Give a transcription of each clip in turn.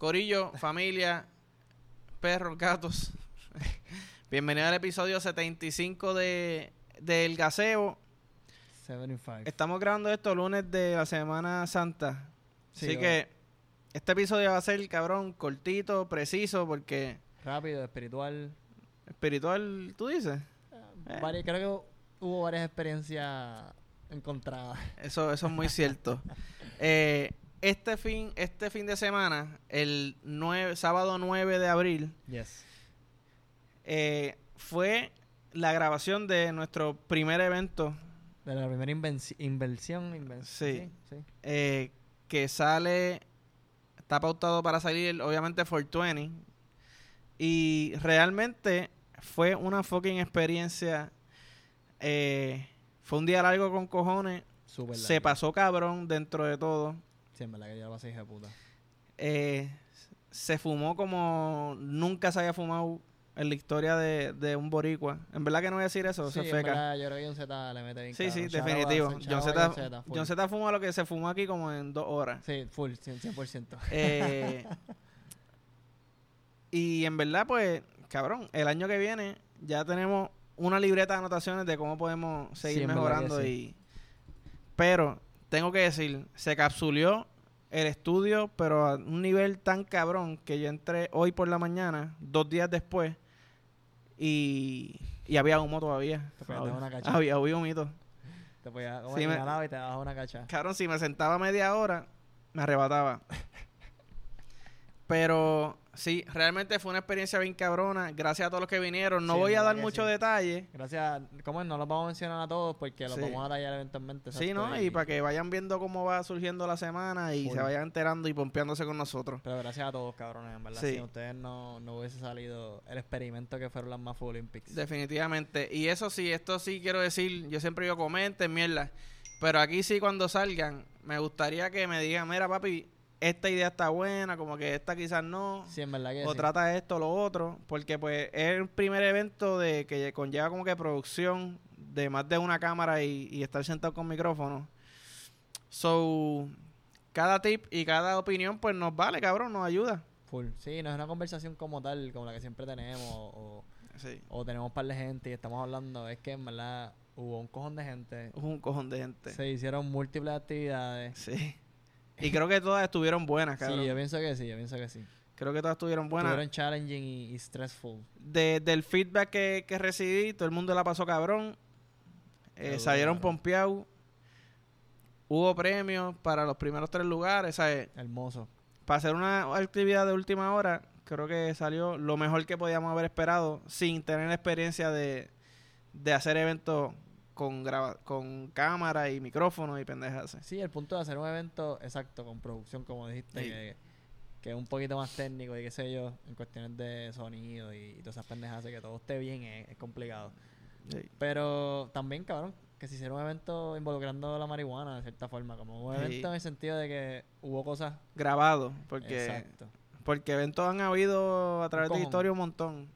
Corillo, familia, perros, gatos. Bienvenido al episodio 75 de del Gaseo. 75. Estamos grabando esto lunes de la Semana Santa. Sí, Así que este episodio va a ser, cabrón, cortito, preciso, porque Rápido, espiritual. espiritual, tú dices. Eh. Vari- creo que hubo varias experiencias encontradas. Eso, eso es muy cierto. Eh, este fin, este fin de semana, el 9, sábado 9 de abril, Yes. eh, fue la grabación de nuestro primer evento De la primera invenci- inversión. inven- Sí. sí. eh, que sale, está pautado para salir obviamente 420 y realmente fue una fucking experiencia, eh, fue un día largo con cojones, se largo. pasó cabrón dentro de todo, Sí, en verdad que pasé hija de puta. eh, se fumó como nunca se había fumado en la historia de, de un boricua, en verdad que no voy a decir eso, Sí, en feca. yo creo que John Z le mete bien Sí, sí, definitivo. John Z, John Z, fuma lo que se fumó aquí como en dos horas. Sí, full, 100%. 100%. Eh, y en verdad, pues, cabrón, el año que viene ya tenemos una libreta de anotaciones de cómo podemos seguir Sí, mejorando. y Pero, tengo que decir, se capsulió el estudio, pero a un nivel tan cabrón que yo entré hoy por la mañana, dos días después, y, y había humo todavía. Te dar una cacha. Había, había humito. Te Sí, me- y te una cacha. Cabrón, si me sentaba media hora, me arrebataba. Pero sí, realmente fue una experiencia bien cabrona. Gracias a todos los que vinieron. No Sí, voy a dar que muchos sí. detalles. Gracias. ¿Cómo es? No los vamos a mencionar a todos porque los Sí. vamos a tallar eventualmente. Sí, ¿no? Y para que vayan viendo cómo va surgiendo la semana y se vayan enterando y pompeándose con nosotros. Pero gracias a todos, cabrones, en verdad. Sí. Si ustedes no, no hubiese salido el experimento que fueron las Mafu Olympics. Definitivamente. Y eso sí, esto sí quiero decir, yo siempre digo comenten, mierda. Pero aquí sí cuando salgan, me gustaría que me digan, mira papi, esta idea está buena, como que esta quizás no. Sí, en verdad que o sí. trata esto o lo otro, porque pues es el primer evento de que conlleva como que producción de más de una cámara y, y estar sentado con micrófono. So, cada tip y cada opinión pues nos vale, cabrón, nos ayuda. Full. Sí, no es una conversación como tal, como la que siempre tenemos, o, Sí, o tenemos un par de gente y estamos hablando. Es que en verdad hubo un cojón de gente. es un cojón de gente. Se hicieron múltiples actividades. Sí. Y creo que todas estuvieron buenas, cabrón. Sí, yo pienso que sí, yo pienso que sí. Creo que todas estuvieron buenas. Estuvieron challenging y, y stressful. De- del feedback que, que recibí, todo el mundo la pasó cabrón. Eh, salieron pompeados. Hubo premios para los primeros tres lugares. ¿sabes? Hermoso. para hacer una actividad de última hora, creo que salió lo mejor que podíamos haber esperado sin tener la experiencia de, de hacer eventos con grava con cámara y micrófono y pendejas. Sí, el punto de hacer un evento exacto con producción, como dijiste, Sí. que, que es un poquito más técnico y qué sé yo, en cuestiones de sonido y, y todas esas pendejas, que todo esté bien es, es complicado. Sí. Pero también, cabrón, que se hiciera un evento involucrando la marihuana de cierta forma, como un Sí. evento en el sentido de que hubo cosas. Grabado, porque, Exacto. porque eventos han habido a través de historia un montón.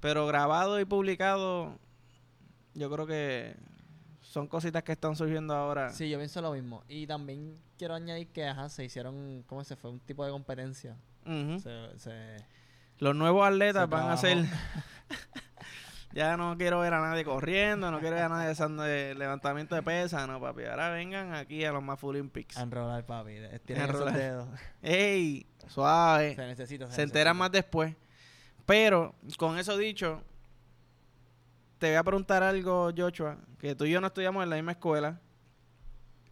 Pero grabado y publicado, yo creo que son cositas que están surgiendo ahora. Sí, yo pienso lo mismo. Y también quiero añadir que, ajá, se hicieron, ¿cómo se fue? Un tipo de competencia. Se, se- Los nuevos atletas Se van a ser. ya no quiero ver a nadie corriendo, no quiero ver a nadie haciendo de levantamiento de pesas, no, papi. Ahora vengan aquí a los más Olympics. a enrolar, papi. Estiren esos dedos. ¡Ey! Suave. Se necesita. Se enteran más después. Pero, con eso dicho, te voy a preguntar algo, Joshua, que tú y yo no estudiamos en la misma escuela,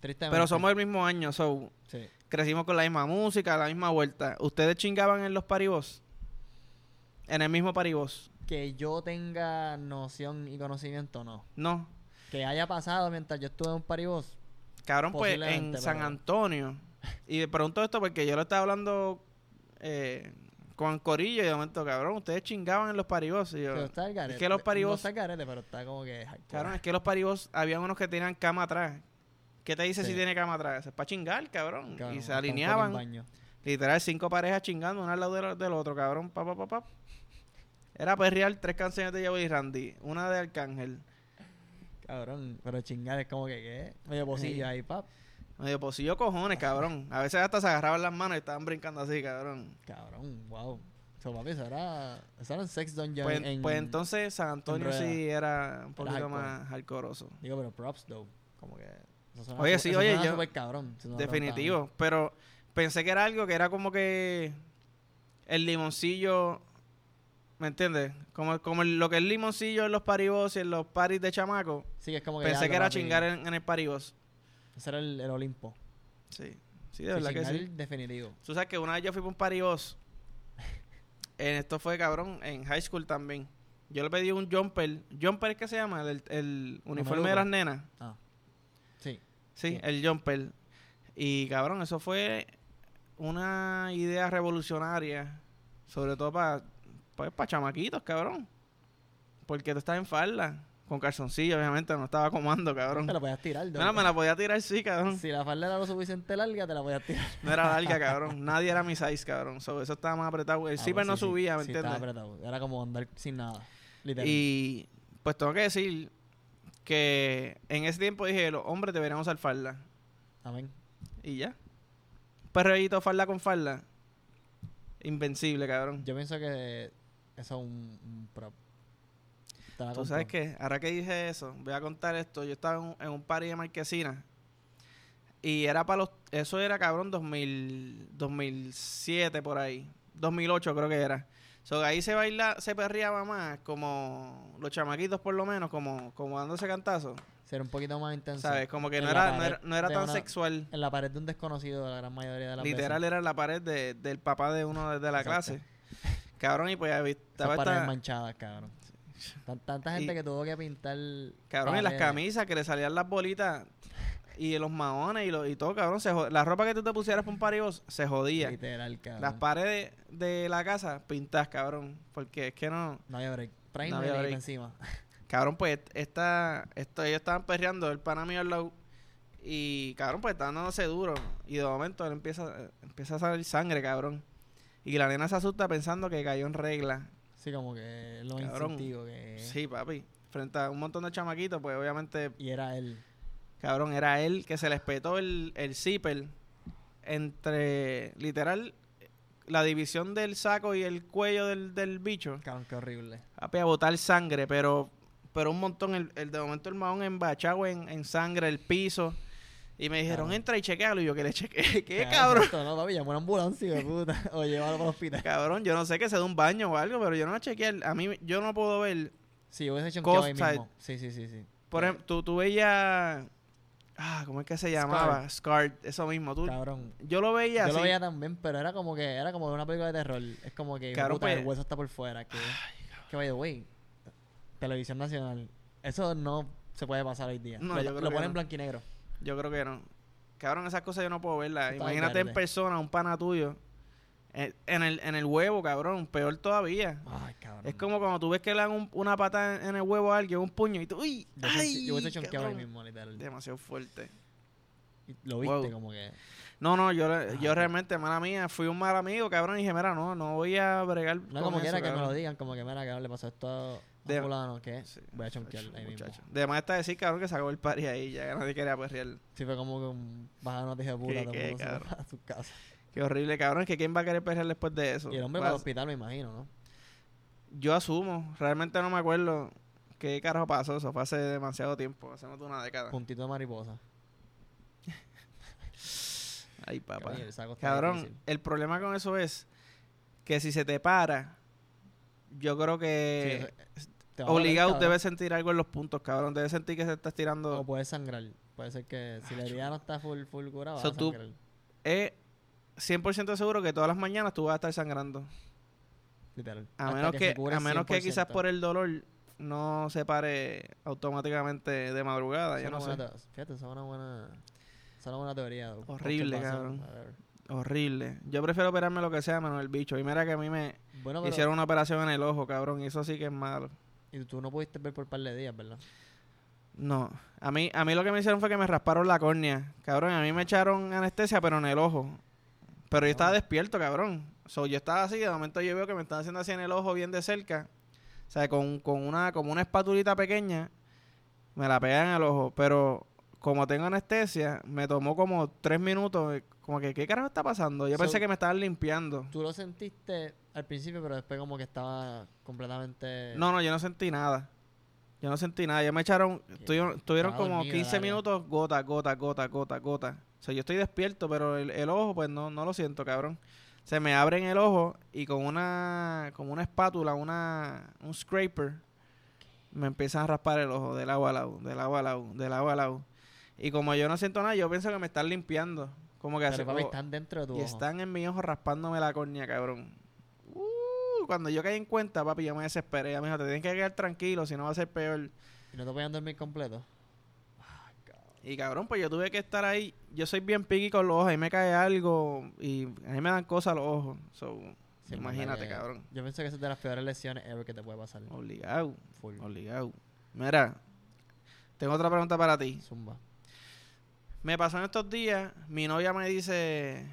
Tristemente. pero somos del mismo año, so, Sí. crecimos con la misma música, la misma vuelta. ¿Ustedes chingaban en los paribos? En el mismo paribos. Que yo tenga noción y conocimiento, no. No. Que haya pasado mientras yo estuve en un paribos. Cabrón, pues en San Antonio. Y de pronto esto porque yo lo estaba hablando eh, con Corillo y de momento, cabrón, ustedes chingaban en los paribos. Y yo, Pero está el garete. es que los No paribos, está el garete, pero está como que. cabrón, es que los paribos, habían unos que tenían cama atrás. ¿Qué te dice Sí. si tiene cama atrás? Es para chingar, cabrón. Cabrón, y se alineaban. Literal, cinco parejas chingando, una al lado del, del otro, cabrón. Pa, pa, pa, pa. Era perrear tres canciones de Yahweh y Randy. Una de Arcángel. Cabrón, pero chingar es como que, ¿qué? Medio pocillo Sí. ahí, pap. Me dijo, pues cojones, cabrón. A veces hasta se agarraban las manos y estaban brincando así, cabrón. Cabrón, wow. So, papi, eso era, eso era un sex dungeon Pues, en... pues entonces San Antonio sí era un poquito hardcore. más hardcoreoso. Digo, pero props, though. Como que... suena Oye, sí, oye, yo- cabrón. si no me Definitivo. Pero pensé que era algo que era como que el limoncillo, ¿me entiendes? Como, como lo que es el limoncillo en los paribos y en los paris de chamaco. Sí, es como que... Pensé que era papi, chingar en, en el paribos. Ese era el, el Olimpo. Sí, sí, de verdad que sí. definitivo. Tú sabes que una vez yo fui para un paribos. En esto fue cabrón, en high school también. Yo le pedí un jumper. ¿Jumper es que se llama? El, el uniforme de las nenas. Ah. Sí. Sí, Sí. el jumper. Y cabrón, eso fue una idea revolucionaria. Sobre todo para pues, pa chamaquitos, cabrón. Porque tú estás en falda. Con calzoncillo, obviamente, no estaba comando, cabrón. Te la podías tirar. No, me la podía tirar, sí, cabrón. Si la falda era lo suficiente larga, te la podías tirar. No era larga, cabrón. Nadie era mi size, cabrón. So, eso estaba más apretado. El Ah, zipper pues no sí. subía, ¿me Sí, entiendes? estaba apretado. Era como andar sin nada. Literal. Y pues tengo que decir que en ese tiempo dije, los hombres deberían usar falda. Amén. Y ya. Perreíto falda con falda. Invencible, cabrón. Yo pienso que eso es un, un prop. Te la Tú sabes que, ahora que dije eso, voy a contar esto. Yo estaba en un, en un party de Marquesina. Y era para los. Eso era cabrón 2000, 2007 por ahí. 2008 creo que era. So, ahí se baila, se perreaba más, como los chamaquitos por lo menos, como, como dándose cantazo. Ser un poquito más intenso. ¿Sabes? Como que no era, no era, no era tan una- sexual. En la pared de un desconocido la gran mayoría de las Literal veces. era la pared de- del papá de uno de, de la Exacto. clase. Cabrón, y pues ahí Esas estaba paredes esta- manchadas, cabrón. Tan- tanta gente Y- que tuvo que pintar... Cabrón, y las camisas que le salían las bolitas y los maones y, lo, y todo, cabrón. Se la ropa que tú te pusieras para un paribos se jodía. Literal, cabrón. Las paredes de la casa pintas, cabrón. Porque es que no. No había break. No había break. encima. Cabrón, pues esta, esto, ellos estaban perreando, el pana mío al lado. Y cabrón, pues estaban dándose duro. Y de momento él empieza, empieza a salir sangre, cabrón. Y la nena se asusta pensando que cayó en regla. Sí, como que lo Cabrón. que... Sí, papi. Frente a un montón de chamaquitos, pues obviamente Y era él. Cabrón, era él que se le espetó el, el zipper entre, literal, la división del saco y el cuello del, del bicho. Cabrón, qué horrible. Papi, a botar sangre, pero pero un montón. El, el de momento el mahón embachado en, en sangre, el piso. Y me dijeron, entra y chequealo. Y yo, que le chequeé? ¿Qué, Cabrón, esto No, papi, llamó una ambulancia, de puta. O llévalo para el hospital. Cabrón, yo no sé que se dé un baño o algo, pero yo no chequeé. A mí, yo no puedo ver. Sí, hubiese chonqueado ahí Cosa- mismo. Sí, sí, sí, sí. Por ejemplo, tú, tú veías... Ah, ¿cómo es que se llamaba? Scarred, eso mismo. Tú, Cabrón. yo lo veía Yo así. lo veía también, pero era como que era como una película de terror. Es como que Cabrón, puta, pues- el hueso está por fuera. Que, que by the way, televisión nacional. Eso no se puede pasar hoy día. No, lo yo creo lo que ponen no. blanco y negro. Yo creo que no. Cabrón, esas cosas yo no puedo verlas. Está Imagínate en persona, un pana tuyo. eh, En el, en el huevo, cabrón. Peor todavía. Ay, cabrón. Es como cuando tú ves que le dan un- una patada en, en el huevo a alguien, un puño, y tú, ¡uy! Yo, ¡Ay! yo ahí mismo, literal. Demasiado fuerte. Lo viste Wow. como que. No, no, yo, yo realmente, mala mía, fui un mal amigo, cabrón, y dije, mira, no, no voy a bregar No con como eso, quiera que me cabrón". lo digan, como que mira, cabrón, le pasó esto De- fulano, que Sí, voy a chonquear muchacho, ahí mismo. muchacho. De más está decir, cabrón, que se acabó el party ahí, ya nadie quería perrear. Sí, fue como que un bajano de puta, Qué- todo qué el mundo se cabrón. fue a su casa. Qué horrible, cabrón, es que quién va a querer perrear después de eso. Y el hombre Va para el a- hospital, me imagino, ¿no? Yo asumo, realmente no me acuerdo qué carajo pasó, eso fue hace demasiado tiempo, hace más de una década. Puntito de mariposa. Ay, papá. Cabrón, el saco está Cabrón, difícil. el problema con eso es que si se te para, yo creo que va a doler, obligado debes sentir algo en los puntos, cabrón. Debes sentir que se está estirando. O puede sangrar. Puede ser que si la herida no está full, full curada, va So, a tú- sangrar. Es 100% seguro que todas las mañanas tú vas a estar sangrando. Literal. A Hasta menos que, a menos que quizás 100%. por el dolor no se pare automáticamente de madrugada. Yo no sé. buena Fíjate, esa es una buena... Esa es una buena teoría. Horrible, cabrón. Horrible. Yo prefiero operarme lo que sea menos el bicho. Y mira que a mí me Bueno, hicieron una operación en el ojo, cabrón. Y eso sí que es malo. Y tú no pudiste ver por un par de días, ¿verdad? No, a mí, a mí lo que me hicieron fue que me rasparon la córnea. Cabrón, a mí me echaron anestesia, pero en el ojo. Pero yo estaba Ah. despierto, cabrón. So, yo estaba así, de momento yo veo que me están haciendo así en el ojo bien de cerca. O sea, con, con una, como una espatulita pequeña, me la pegan en el ojo. Pero como tengo anestesia, me tomó como tres minutos. eh, Como que, ¿qué carajo está pasando? Yo So- pensé que me estaban limpiando. Tú lo sentiste al principio, pero después como que estaba completamente... No, no, yo no sentí nada. Yo no sentí nada. Ya me echaron, Estaba como dormido, 15 dale. minutos, gota, gota, gota, gota, gota. O sea, yo estoy despierto, pero el, el ojo, pues no, no lo siento, cabrón. Se me abren el ojo y con una, como una espátula, una, un scraper, me empiezan a raspar el ojo del agua al lado, del agua al lado, del agua al lado. Y como yo no siento nada, yo pienso que me están limpiando. Como que Pero hace- papi, están dentro de tu y ojo. están en mi ojo raspándome la córnea, cabrón. Uh, cuando yo caí en cuenta, papi, yo me desesperé. Ya me dijo, te tienes que quedar tranquilo, si no va a ser peor. ¿Y no te podían dormir completo? Y cabrón, pues yo tuve que estar ahí. Yo soy bien piqui con los ojos. Ahí me cae algo y a mí me dan cosas los ojos. So, Sí, imagínate, que- cabrón. Yo pienso que esa es de las peores lesiones ever que te puede pasar. Obligado, Full. obligado. Mira, tengo otra pregunta para ti. Zumba. Me pasó en estos días, mi novia me dice,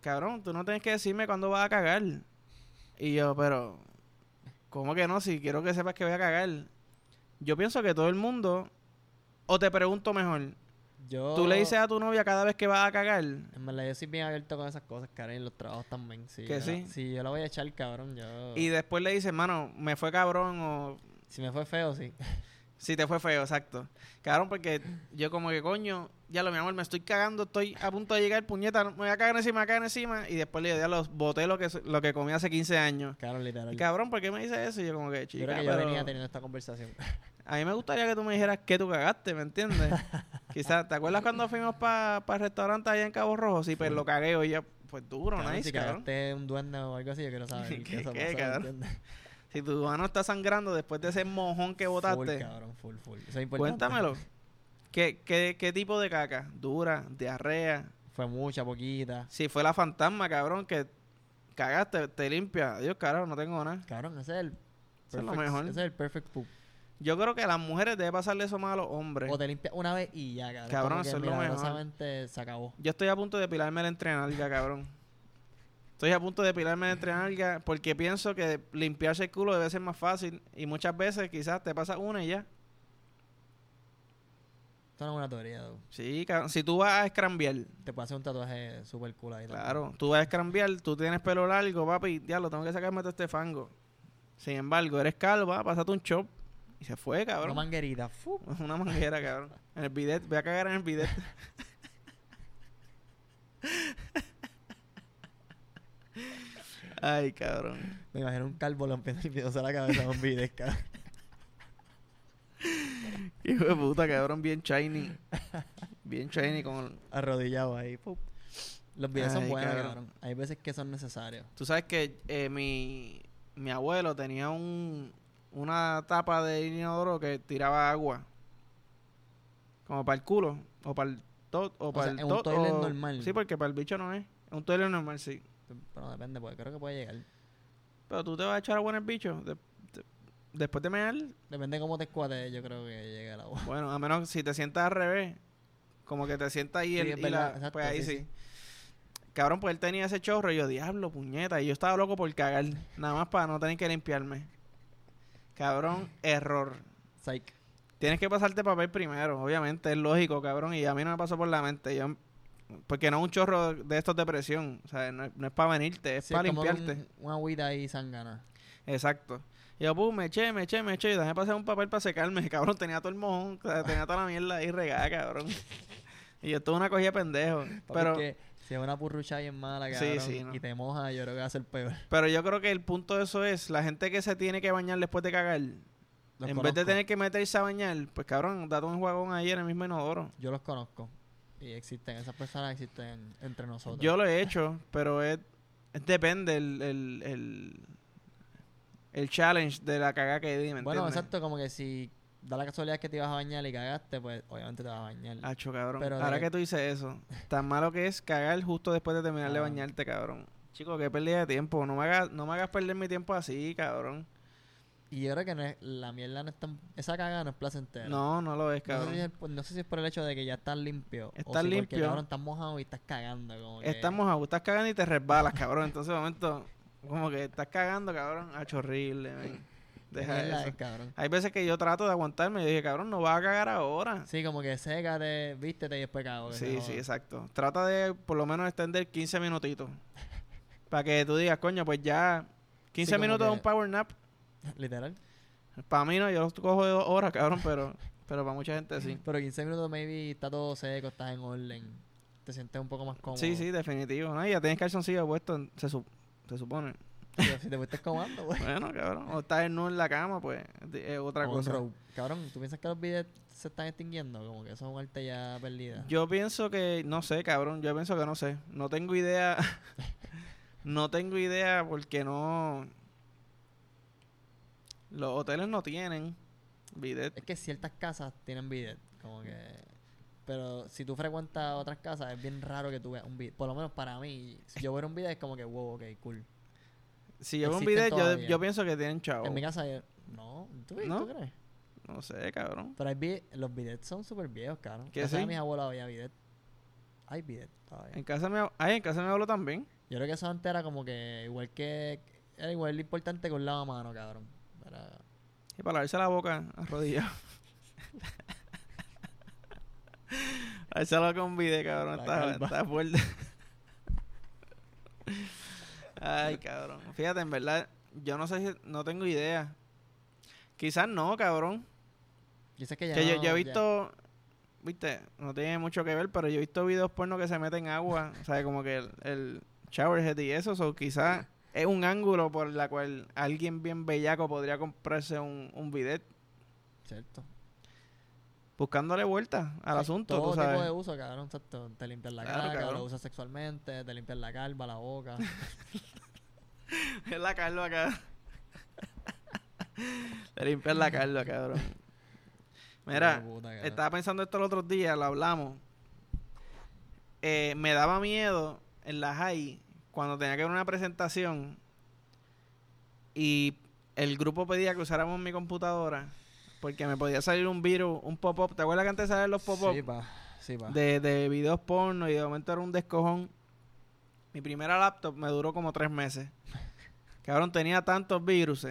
cabrón, tú no tienes que decirme cuándo vas a cagar. Y yo, pero, ¿cómo que no? Si quiero que sepas que voy a cagar. Yo pienso que todo el mundo, o te pregunto mejor, Yo... tú le dices a tu novia cada vez que vas a cagar. En verdad, yo soy bien abierto con esas cosas, y en los trabajos también. Sí, ¿Que yo sí? Sí, yo la voy a echar, cabrón. Yo... Y después le dices, mano, me fue cabrón o Si me fue feo, sí. Si te fue feo, exacto. Cabrón, porque yo como que coño, ya lo mi amor, me estoy cagando, estoy a punto de llegar, puñeta, me voy a cagar encima, me voy a cagar encima. Y después le digo, ya los boté lo que, lo que comí hace 15 años. Claro, literal. Y cabrón, ¿por qué me dices eso? Y yo como que, yo chica, creo que yo pero venía teniendo esta conversación. a mí me gustaría que tú me dijeras que tú cagaste, ¿me entiendes? Quizás, ¿te acuerdas cuando fuimos para el restaurante allá en Cabo Rojo? Sí, pues lo cagué hoy ya, pues duro, Cabrón, nice, si cabrón. cagaste un duende o algo así, yo quiero saber ¿Qué- qué, eso qué, pasó. Si tu mano está sangrando después de ese mojón que Full, botaste, cabrón, full, full. Eso es importante. cuéntamelo. ¿Qué, qué, ¿Qué tipo de caca? ¿Dura? ¿Diarrea? Fue mucha, poquita. Si fue la fantasma, cabrón, que cagaste, te limpia. Adiós, carajo, no tengo nada. Cabrón, ese es el Eso es lo perfect- mejor. Ese es el perfect poop. Yo creo que a las mujeres debe pasarle eso más a los hombres. O te limpias una vez y ya, cabrón. Cabrón, eso es lo mejor. se acabó. Yo estoy a punto de pilarme el entrenalga, cabrón. Estoy a punto de pilarme el entrenalga porque pienso que limpiarse el culo debe ser más fácil. Y muchas veces quizás te pasa una y ya. Esto no es una teoría, dude. Sí. Si tú vas a escrambiar, Te puedes hacer un tatuaje super cool ahí también. claro, tú vas a escrambiar, tú tienes pelo largo, papi, ya lo tengo que sacarme todo este fango. Sin embargo, eres calvo, ah, pásate un chop. Y se fue, Una cabrón. manguerita. fu. Una manguera, cabrón. En el bidet, voy a cagar en el bidet. Ay, cabrón. Me imagino un calvo limpiándose la cabeza con bidet, cabrón. Hijo de puta, cabrón, bien shiny. Bien shiny con... Arrodillado ahí. Los videos son buenos, cabrón. cabrón. Hay veces que son necesarios. Tú sabes que eh, mi, mi abuelo tenía un, una tapa de inodoro que tiraba agua. Como para el culo. O para el tot. O para sea, el es un tot, toilet o- normal. Sí, porque para el bicho no es. Es un toilet normal, sí. Pero depende, porque creo que puede llegar. Pero tú te vas a echar agua en el bicho. de- de- después de mear. Depende de cómo te escuates, yo creo que llega el agua. Bueno, a menos si te sientas al revés. Como que te sientas ahí Sí, el, y verdad, la- exacto, pues ahí sí, sí. Cabrón, pues él tenía ese chorro y yo, diablo, puñeta. Y yo estaba loco por cagar. Nada más para no tener que limpiarme. Cabrón, error. Psych. Tienes que pasarte papel primero, obviamente, es lógico, cabrón. Y a mí no me pasó por la mente. Yo, porque no es un chorro de estos de presión. O sea, no es, no es para venirte, es Sí, para limpiarte. un- una agüita ahí sangana. Exacto. Y yo, pum, me eché, me eché, me eché. Y dejé pasar un papel para secarme. Cabrón, tenía todo el mojón, tenía toda la mierda ahí regada, cabrón. Y yo tuve una cogida de pendejo. Pero, si es una purrucha bien mala, cabrón, sí, no. y te moja, yo creo que va a ser peor. pero yo creo que el punto de eso es, la gente que se tiene que bañar después de cagar, Los en vez de tener que meterse a bañar, pues cabrón, date un juegón ahí en el mismo inodoro. Yo los conozco. Y existen, esas personas existen entre nosotros. Yo lo he hecho, pero es, es depende el, el, el, el challenge de la cagada que di, ¿me bueno, entiendes? exacto, como que si da la casualidad que te ibas a bañar y cagaste, pues obviamente te vas a bañar. Hacho, cabrón. Pero Ahora de- que tú dices eso, tan malo que es cagar justo después de terminar de Ah. bañarte, cabrón. Chico, qué pérdida de tiempo. No me hagas, no me hagas perder mi tiempo así, cabrón. Y yo creo que no es- la mierda no es tan... Esa cagada no es placentera. No, no lo es, No sé, cabrón. si es, por- no sé si es por el hecho de que ya estás limpio. o Estás si Porque, limpio. cabrón, estás mojado y estás cagando. Como que... Estás mojado, estás cagando y te resbalas, cabrón. Entonces, de momento, como que estás cagando, cabrón. Hacho, horrible, man. Deja eso. es, cabrón. Hay veces que yo trato de aguantarme y dije, cabrón, no vas a cagar ahora. Sí, como que sécate, vístete y después cago. Sí, sí, exacto. Trata de por lo menos extender 15 minutitos. para que tú digas, coño, pues ya 15 como minutos de un power nap. Literal. Para mí no, yo los cojo de dos horas, cabrón, pero, pero para mucha gente sí. Pero 15 minutos, maybe está todo seco, estás en orden. Te sientes un poco más cómodo. Sí, sí, definitivo. ¿no? Y ya tienes calzoncillo puesto, en- se, su- se supone. Pero si te fuiste comando, pues. Bueno, cabrón. O estás nu en la cama, pues es otra O cosa. Cabrón, ¿tú piensas que los bidets se están extinguiendo? Como que eso es un arte ya perdida. Yo pienso que, no sé, cabrón, yo pienso que no sé. No tengo idea. no tengo idea porque no... Los hoteles no tienen bidet. Es que ciertas casas tienen bidet. Como que... Pero si tú frecuentas otras casas, es bien raro que tú veas un bidet. Por lo menos para mí, si yo veo un bidet es como que, wow, ok, cool. Si yo veo un bidet, yo, pienso que tienen chavo. En mi casa, no, ¿tú, ¿No? ¿tú crees? No sé, cabrón. Pero hay bidet- los bidets son súper viejos, cabrón. ¿Que En casa de sí? mis abuelos había bidet. Hay bidet todavía. En casa me... Ay, en casa me hablo también. Yo creo que eso antes era como que igual que... Era igual de importante que un lavamano, cabrón. Y para lavarse la boca, arrodillado. Lavársela con bidet, cabrón. La Está, está fuerte. Ay, cabrón. Fíjate, en verdad, yo no sé si... No tengo idea. Quizás no, cabrón. Yo sé que ya Que yo, no- yo he ya- visto, viste, no tiene mucho que ver, pero yo he visto videos porno que se meten agua, o sea, como que el, el showerhead y eso, o quizás es un ángulo por la cual alguien bien bellaco podría comprarse un, un bidet, Cierto. buscándole vuelta al Sí, asunto, Todo tú tipo de uso, cabrón. Exacto. Te limpias la Claro, cara, cabrón. lo usas sexualmente, te limpias la calva, la boca. Es la calva acá. De limpiar la calva, cabrón. Mira, puta, cabrón. Estaba pensando esto el otro día, lo hablamos. Eh, me daba miedo en la high cuando tenía que ver una presentación y el grupo pedía que usáramos mi computadora porque me podía salir un virus, un pop-up. ¿Te acuerdas que antes salían los pop-up Sí, pa. Sí, pa. de, de videos porno y de momento era un descojón? Mi primera laptop me duró como tres meses. Cabrón, tenía tantos virus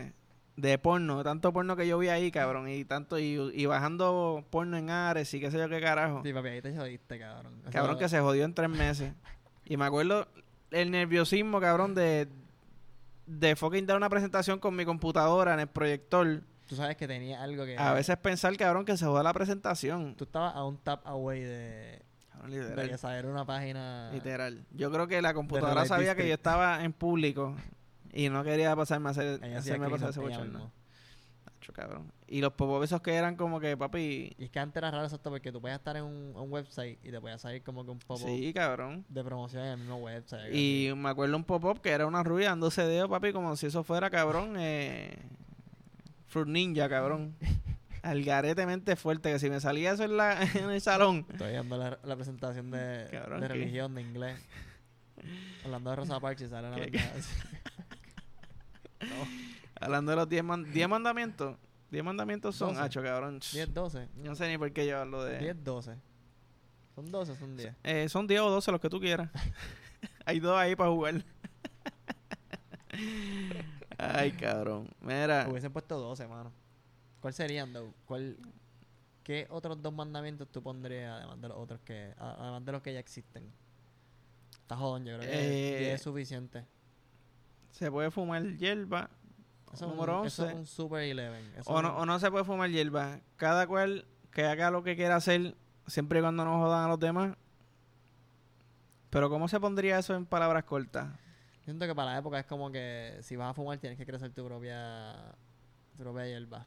de porno, tanto porno que yo vi ahí, cabrón, y tanto, y, y bajando porno en Ares y qué sé yo qué carajo. Sí, papi, ahí te jodiste, cabrón. Eso- Cabrón que se jodió en tres meses. Y me acuerdo el nerviosismo, cabrón, de, de fucking dar una presentación con mi computadora en el proyector. Tú sabes que tenía algo que... A veces pensar, cabrón, que se joda la presentación. Tú estabas a un tap away de, Cabrón, de saber una página... Literal. Yo creo que la computadora sabía que yo estaba en público y no quería pasarme a hacer, hacerme pasar ese bochorno. Cabrón. Y los pop esos que eran como que, papi, Y es que antes era raro exacto porque tú podías estar en un, un website y te podía salir como que un pop-up sí, cabrón. de promoción en el mismo website. Y me acuerdo un pop-up que era una rubia dándose dedo, papi, como si eso fuera, cabrón, eh, Fruit Ninja, cabrón. Algaretemente fuerte, que si me salía eso en, la, en el salón. Estoy dando la, la presentación de, Cabrón, de religión, de inglés. Hablando de Rosa Parks y sale una ¿Qué- pendeja así. Hablando de los 10 man- 10 mandamientos. 10 mandamientos son, Doce. hacho, cabrón. 10, 12. Yo no sé ni por qué yo hablo de... 10, 12. Son 12, o son 10. Eh, son 10 o 12 los que tú quieras. Hay dos ahí para jugar. Ay, cabrón. Mira, Hubiesen puesto 12, mano. ¿Cuál serían, though? ¿Cuál, ¿Qué otros dos mandamientos tú pondrías además de los otros que... Además de los que ya existen? Está jodón, yo creo que Eh, 10 es suficiente. se puede fumar hierba Es número un, eso 11. es un super 11. Eso o no, o no se puede fumar hierba. Cada cual que haga lo que quiera hacer, siempre y cuando no jodan a los demás. Pero ¿cómo se pondría eso en palabras cortas? Siento que para la época es como que si vas a fumar tienes que crecer tu propia, tu propia hierba.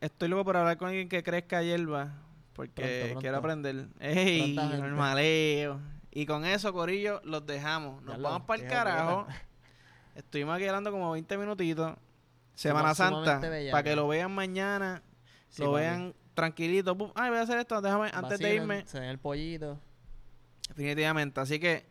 Estoy loco por hablar con alguien que crezca hierba. Porque Pronto, pronto. quiero aprender. ¡Ey! Normaleo. Y con eso, Corillo, los dejamos. Nos Ya lo- vamos para el carajo. Estuvimos aquí hablando como 20 minutitos. Semana Santa. Para que lo vean mañana. Sí, lo vean tranquilito. Ay, voy a hacer esto. Déjame, antes de irme. Se den el pollito. Definitivamente. Así que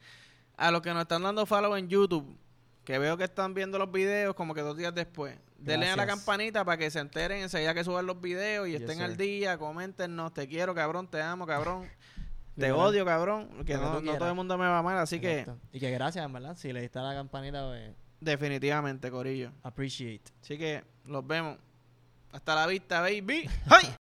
a los que nos están dando follow en YouTube, que veo que están viendo los videos como que dos días después, denle a la campanita para que se enteren enseguida que suban los videos y Yes, estén sir. al día, coméntenos, te quiero, cabrón, te amo, cabrón. Te odio, cabrón. Que no, todo el mundo me va mal, así que. Y que gracias, verdad. Si le diste a la campanita, pues, definitivamente, Corillo. appreciate. Así que Los vemos. Hasta la vista, baby. ¡Ay!